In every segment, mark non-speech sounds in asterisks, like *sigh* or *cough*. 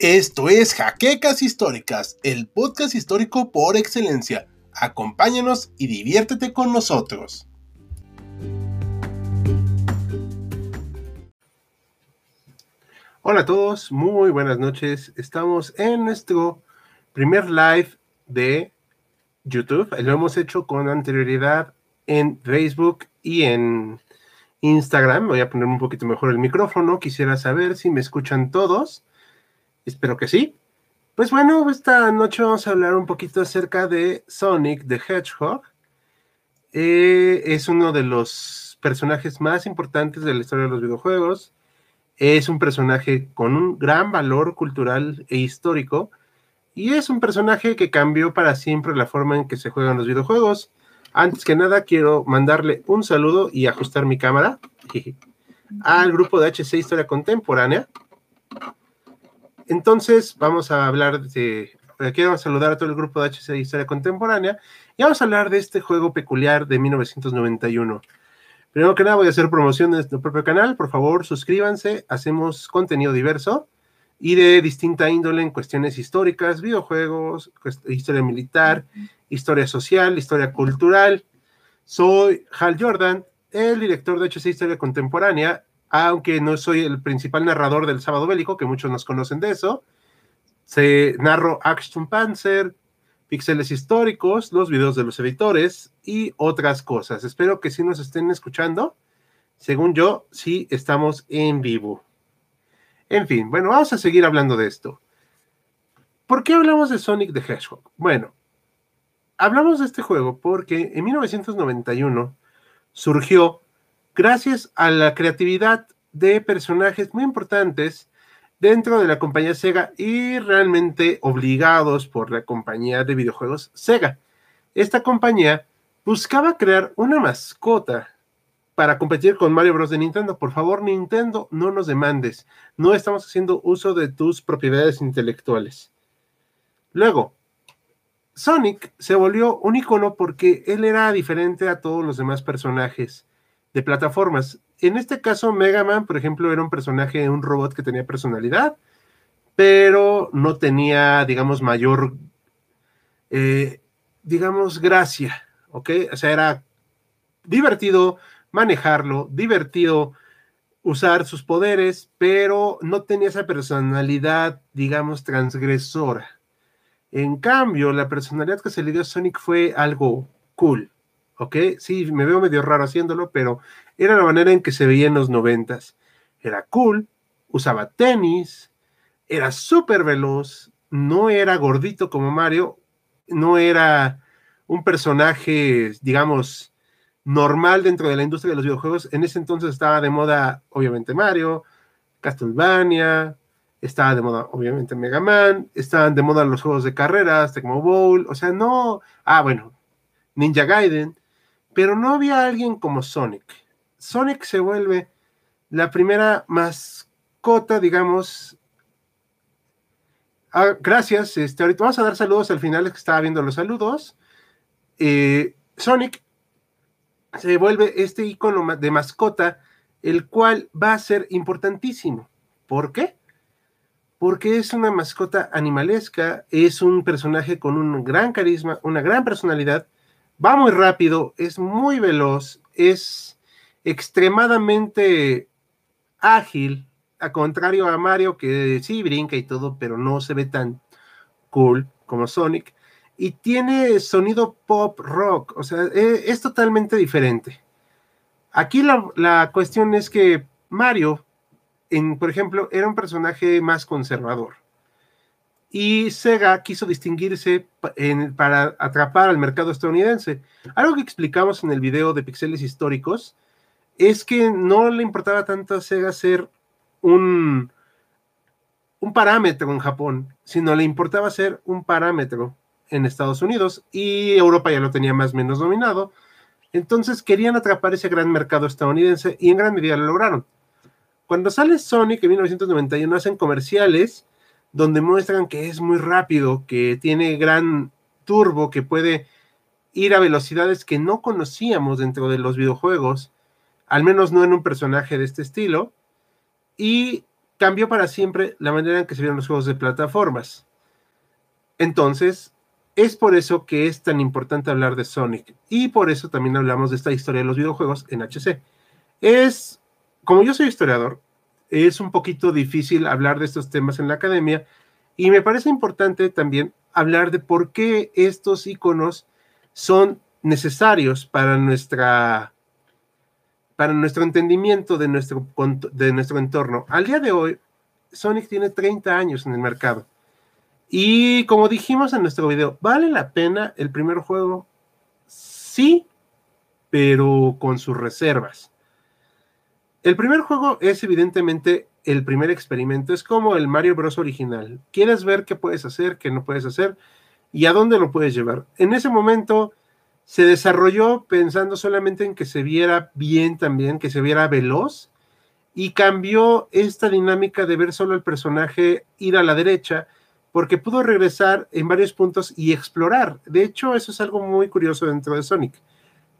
Esto es Jaquecas Históricas, el podcast histórico por excelencia. Acompáñanos y diviértete con nosotros. Hola a todos, muy buenas noches. Estamos en nuestro primer live de YouTube. Lo hemos hecho con anterioridad en Facebook y en Instagram. Voy a poner un poquito mejor el micrófono. Quisiera saber si me escuchan todos. Espero que sí. Pues bueno, esta noche vamos a hablar un poquito acerca de Sonic the Hedgehog. Eh, es uno de los personajes más importantes de la historia de los videojuegos. Es un personaje con un gran valor cultural e histórico. Y es un personaje que cambió para siempre la forma en que se juegan los videojuegos. Antes que nada, quiero mandarle un saludo y ajustar mi cámara al grupo de HC Historia Contemporánea. Entonces, vamos a hablar de. Quiero saludar a todo el grupo de HC Historia Contemporánea y vamos a hablar de este juego peculiar de 1991. Primero que nada, voy a hacer promoción de nuestro propio canal. Por favor, suscríbanse. Hacemos contenido diverso y de distinta índole en cuestiones históricas, videojuegos, historia militar, historia social, historia cultural. Soy Hal Jordan, el director de HC Historia Contemporánea aunque no soy el principal narrador del Sábado Bélico, que muchos nos conocen de eso. Se narro Action Panzer, píxeles históricos, los videos de los editores y otras cosas. Espero que sí nos estén escuchando. Según yo, sí estamos en vivo. En fin, bueno, vamos a seguir hablando de esto. ¿Por qué hablamos de Sonic the Hedgehog? Bueno, hablamos de este juego porque en 1991 surgió gracias a la creatividad de personajes muy importantes dentro de la compañía Sega y realmente obligados por la compañía de videojuegos Sega. Esta compañía buscaba crear una mascota para competir con Mario Bros. de Nintendo. Por favor, Nintendo, no nos demandes. No estamos haciendo uso de tus propiedades intelectuales. Luego, Sonic se volvió un icono porque él era diferente a todos los demás personajes de plataformas. En este caso, Mega Man, por ejemplo, era un personaje, un robot que tenía personalidad, pero no tenía, digamos, mayor, eh, digamos, gracia, ¿ok? O sea, era divertido manejarlo, divertido usar sus poderes, pero no tenía esa personalidad, digamos, transgresora. En cambio, la personalidad que se le dio a Sonic fue algo cool, ¿ok? Sí, me veo medio raro haciéndolo, pero era la manera en que se veía en los noventas. Era cool, usaba tenis, era súper veloz, no era gordito como Mario, no era un personaje, digamos, normal dentro de la industria de los videojuegos. En ese entonces estaba de moda, obviamente, Mario, Castlevania, estaba de moda, obviamente, Mega Man, estaban de moda los juegos de carreras, Tecmo Bowl, o sea, no, ah, bueno, Ninja Gaiden, pero no había alguien como Sonic. Sonic se vuelve la primera mascota, digamos. Ah, gracias. Este, ahorita vamos a dar saludos al final, que estaba viendo los saludos. Eh, Sonic se vuelve este icono de mascota, el cual va a ser importantísimo. ¿Por qué? Porque es una mascota animalesca, es un personaje con un gran carisma, una gran personalidad, va muy rápido, es muy veloz, es extremadamente ágil, a contrario a Mario que sí brinca y todo, pero no se ve tan cool como Sonic. Y tiene sonido pop rock, o sea, e, es, totalmente diferente. Aquí la, la, cuestión es que Mario, por ejemplo, era un personaje más conservador y Sega quiso distinguirse para atrapar al mercado estadounidense. Algo que explicamos en el video de Pixeles Históricos es que no le importaba tanto a Sega ser un, parámetro en Japón, sino le importaba ser un parámetro en Estados Unidos y Europa ya lo tenía más o menos dominado. Entonces querían atrapar ese gran mercado estadounidense y en gran medida lo lograron. Cuando sale Sonic en 1991 hacen comerciales donde muestran que es muy rápido, que tiene gran turbo, que puede ir a velocidades que no conocíamos dentro de los videojuegos, al menos no en un personaje de este estilo. Y cambió para siempre la manera en que se vieron los juegos de plataformas. Entonces, es por eso que es tan importante hablar de Sonic y por eso también hablamos de esta historia de los videojuegos en HC. Es, como yo soy historiador, es un poquito difícil hablar de estos temas en la academia y me parece importante también hablar de por qué estos iconos son necesarios para nuestra para nuestro entendimiento de nuestro, de nuestro entorno. Al día de hoy, Sonic tiene 30 años en el mercado. Y como dijimos en nuestro video, ¿vale la pena el primer juego? Sí, pero con sus reservas. El primer juego es evidentemente el primer experimento, es como el Mario Bros. original. Quieres ver qué puedes hacer, qué no puedes hacer y a dónde lo puedes llevar. En ese momento se desarrolló pensando solamente en que se viera bien también, que se viera veloz y cambió esta dinámica de ver solo el personaje ir a la derecha porque pudo regresar en varios puntos y explorar. De hecho, eso es algo muy curioso dentro de Sonic,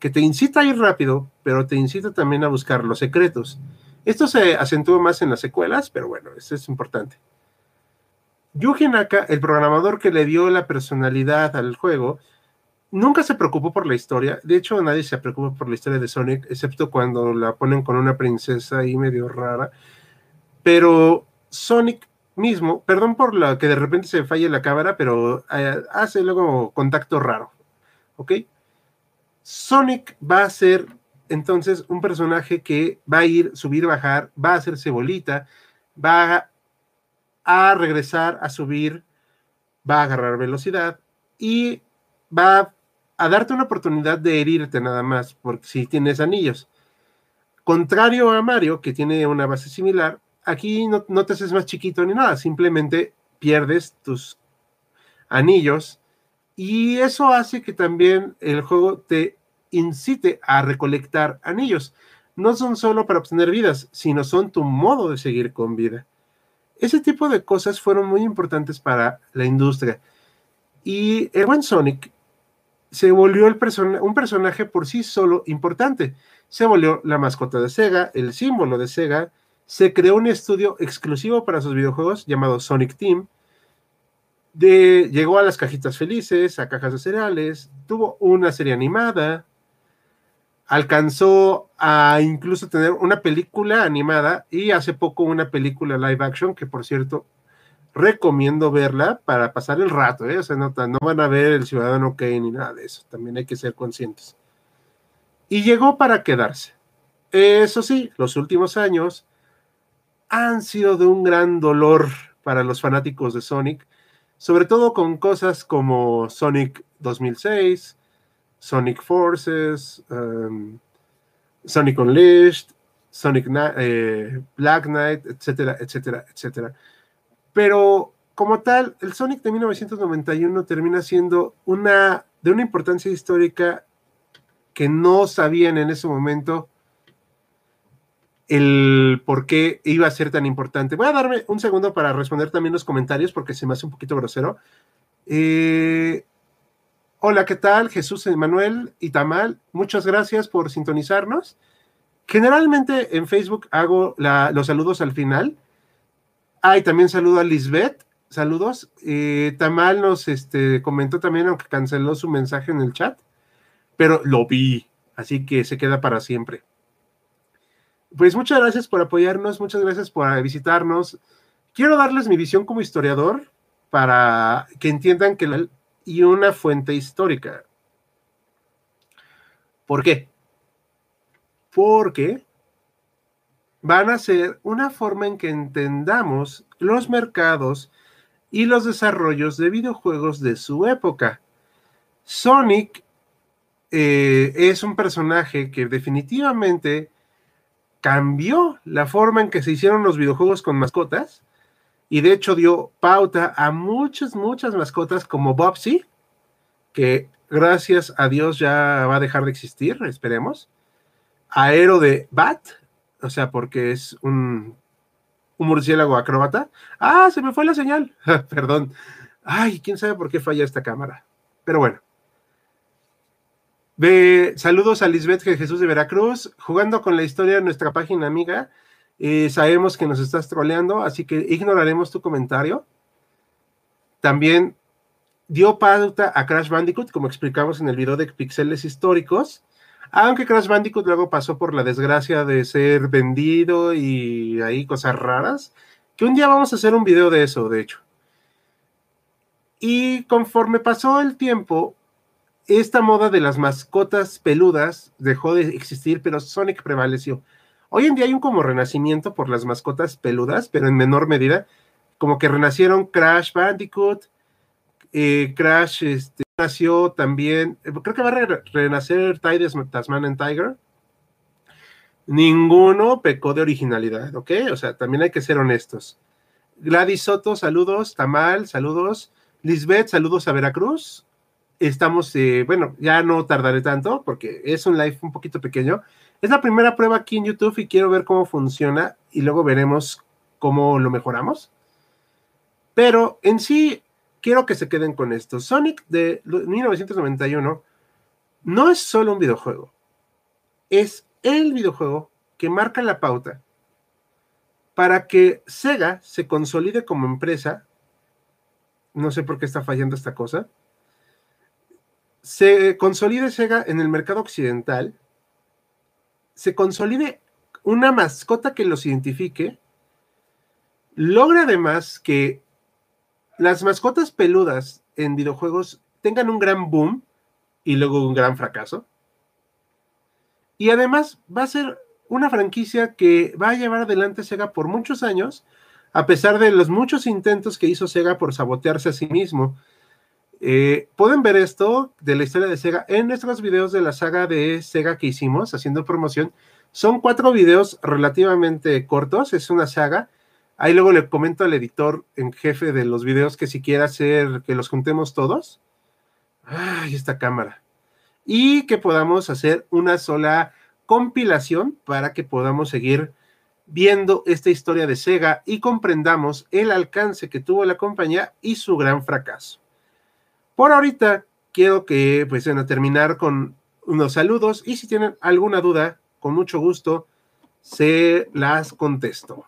que te incita a ir rápido, pero te incita también a buscar los secretos. Esto se acentuó más en las secuelas, pero bueno, eso es importante. Yuji Naka, el programador que le dio la personalidad al juego, nunca se preocupó por la historia. De hecho, nadie se preocupa por la historia de Sonic, excepto cuando la ponen con una princesa ahí medio rara. Pero Sonic mismo, perdón por la que de repente se falle la cámara, pero eh, hace luego contacto raro. ¿Ok? Sonic va a ser entonces un personaje que va a ir, subir, bajar, va a hacerse bolita, va a regresar, a subir, va a agarrar velocidad y va a darte una oportunidad de herirte nada más, porque si tienes anillos. Contrario a Mario, que tiene una base similar, aquí no, te haces más chiquito ni nada, simplemente pierdes tus anillos y eso hace que también el juego te incite a recolectar anillos. No son solo para obtener vidas, sino son tu modo de seguir con vida. Ese tipo de cosas fueron muy importantes para la industria. Y el buen Sonic se volvió un personaje por sí solo importante. Se volvió la mascota de Sega, el símbolo de Sega, se creó un estudio exclusivo para sus videojuegos llamado Sonic Team. De, llegó a las cajitas felices, a cajas de cereales, tuvo una serie animada, alcanzó a incluso tener una película animada y hace poco una película live action que por cierto recomiendo verla para pasar el rato, ¿eh? o sea, no, no van a ver el ciudadano Kane ni nada de eso, también hay que ser conscientes. Y llegó para quedarse. Eso sí, los últimos años han sido de un gran dolor para los fanáticos de Sonic, sobre todo con cosas como Sonic 2006, Sonic Forces, um, Sonic Unleashed, Sonic eh, Black Knight, etcétera, etcétera, etcétera. Pero como tal, el Sonic de 1991 termina siendo una de una importancia histórica que no sabían en ese momento el por qué iba a ser tan importante. Voy a darme un segundo para responder también los comentarios porque se me hace un poquito grosero. Eh, hola, ¿qué tal? Jesús Emanuel y Tamal, muchas gracias por sintonizarnos. Generalmente en Facebook hago los saludos al final. Ay, también saludo a Lisbeth. Saludos. Eh, Tamal nos este, comentó también, aunque canceló su mensaje en el chat, pero lo vi, así que se queda para siempre. Pues muchas gracias por apoyarnos, muchas gracias por visitarnos. Quiero darles mi visión como historiador para que entiendan que la, y una fuente histórica. ¿Por qué? Porque van a ser una forma en que entendamos los mercados y los desarrollos de videojuegos de su época. Sonic eh, es un personaje que definitivamente cambió la forma en que se hicieron los videojuegos con mascotas y de hecho dio pauta a muchas, muchas mascotas como Bobsy, que gracias a Dios ya va a dejar de existir, esperemos. Aero de Bat, o sea, porque es un, murciélago acróbata. Ah, se me fue la señal. *laughs* Perdón. Ay, quién sabe por qué falla esta cámara. Pero bueno saludos a Lisbeth Jesús de Veracruz, jugando con la historia de nuestra página amiga. Eh, sabemos que nos estás troleando, así que ignoraremos tu comentario. También dio pauta a Crash Bandicoot, como explicamos en el video de pixeles históricos, aunque Crash Bandicoot luego pasó por la desgracia de ser vendido y ahí cosas raras, que un día vamos a hacer un video de eso, de hecho. Y conforme pasó el tiempo, esta moda de las mascotas peludas dejó de existir, pero Sonic prevaleció. Hoy en día hay un como renacimiento por las mascotas peludas, pero en menor medida, como que renacieron Crash Bandicoot, eh, Crash este, nació también, eh, creo que va a renacer Tasmanian Tiger. Ninguno pecó de originalidad, ¿ok? O sea, también hay que ser honestos. Gladys Soto, saludos. Tamal, saludos. Lisbeth, saludos a Veracruz. Estamos, eh, bueno, ya no tardaré tanto porque es un live un poquito pequeño. Es la primera prueba aquí en YouTube y quiero ver cómo funciona y luego veremos cómo lo mejoramos. Pero en sí, quiero que se queden con esto. Sonic de 1991 no es solo un videojuego, es el videojuego que marca la pauta para que Sega se consolide como empresa. No sé por qué está fallando esta cosa. Se consolide Sega en el mercado occidental. Se consolide una mascota que los identifique. Logra además que las mascotas peludas en videojuegos tengan un gran boom y luego un gran fracaso. Y además va a ser una franquicia que va a llevar adelante Sega por muchos años, a pesar de los muchos intentos que hizo Sega por sabotearse a sí mismo. Eh, pueden ver esto de la historia de Sega en nuestros videos de la saga de Sega que hicimos haciendo promoción. Son cuatro videos relativamente cortos, es una saga Ahí luego le comento al editor en jefe de los videos que si quiere hacer que los juntemos todos. Ay, esta cámara. Y que podamos hacer una sola compilación para que podamos seguir viendo esta historia de Sega y comprendamos el alcance que tuvo la compañía y su gran fracaso. Por ahorita quiero que pues terminar con unos saludos y si tienen alguna duda, con mucho gusto se las contesto.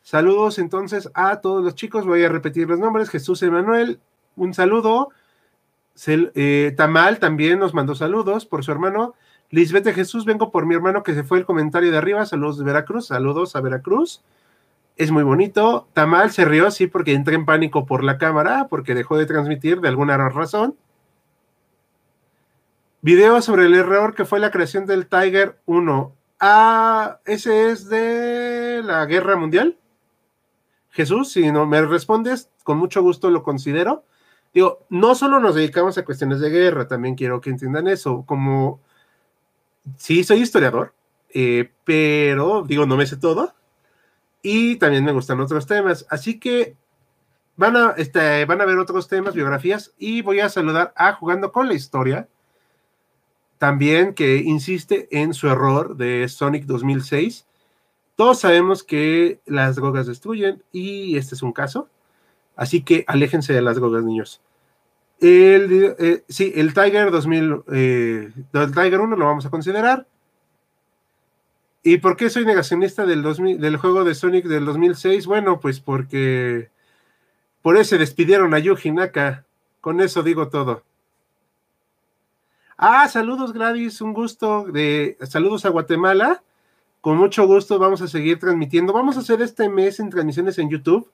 Saludos entonces a todos los chicos. Voy a repetir los nombres. Jesús Emanuel, un saludo. Eh, Tamal también nos mandó saludos por su hermano. Lisbeth de Jesús, vengo por mi hermano que se fue el comentario de arriba. Saludos de Veracruz. Saludos a Veracruz. Es muy bonito. Tamal se rió, sí, porque entré en pánico por la cámara, porque dejó de transmitir de alguna razón. Video sobre el error que fue la creación del Tiger 1. Ah, ese es de la Guerra Mundial. Jesús, si no me respondes, con mucho gusto lo considero. Digo, no solo nos dedicamos a cuestiones de guerra, también quiero que entiendan eso, como, sí, soy historiador, eh, pero digo, no me sé todo, y también me gustan otros temas, así que van a, este, van a ver otros temas, biografías, y voy a saludar a Jugando con la Historia, también que insiste en su error de Sonic 2006, todos sabemos que las drogas destruyen y este es un caso. Así que aléjense de las drogas, niños. El, eh, sí, el Tiger 2000, eh, el Tiger 1 lo vamos a considerar. ¿Y por qué soy negacionista del, del juego de Sonic del 2006? Bueno, pues porque por eso despidieron a Yuji Naka. Con eso digo todo. Ah, saludos Gladys, un gusto de saludos a Guatemala. Con mucho gusto vamos a seguir transmitiendo. Vamos a hacer este mes en transmisiones en YouTube.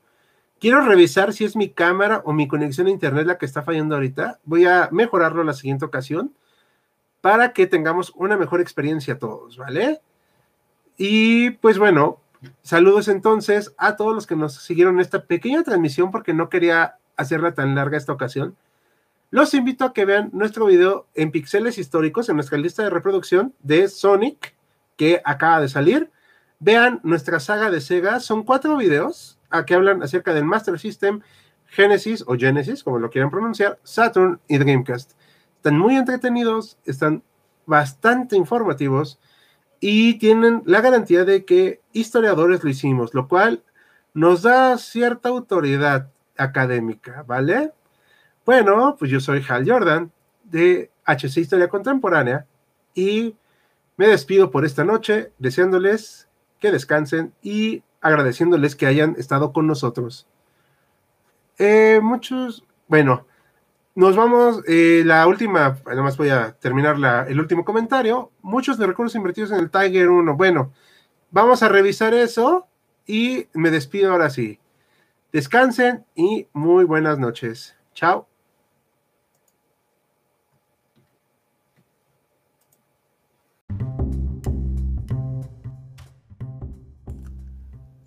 Quiero revisar si es mi cámara o mi conexión a internet la que está fallando ahorita. Voy a mejorarlo la siguiente ocasión para que tengamos una mejor experiencia todos, ¿vale? Y pues bueno, saludos entonces a todos los que nos siguieron esta pequeña transmisión porque no quería hacerla tan larga esta ocasión. Los invito a que vean nuestro video en píxeles históricos en nuestra lista de reproducción de Sonic que acaba de salir. Vean nuestra saga de Sega, son cuatro videos a que hablan acerca del Master System, Genesis o Genesis, como lo quieran pronunciar, Saturn y Dreamcast. Están muy entretenidos, están bastante informativos y tienen la garantía de que historiadores lo hicimos, lo cual nos da cierta autoridad académica, ¿vale? Bueno, pues yo soy Hal Jordan de HC Historia Contemporánea y me despido por esta noche, deseándoles que descansen y agradeciéndoles que hayan estado con nosotros. Eh, muchos, bueno, nos vamos, eh, la última, además voy a terminar la, el último comentario. Muchos de recursos invertidos en el Tiger 1. Bueno, vamos a revisar eso y me despido ahora sí. Descansen y muy buenas noches. Chao.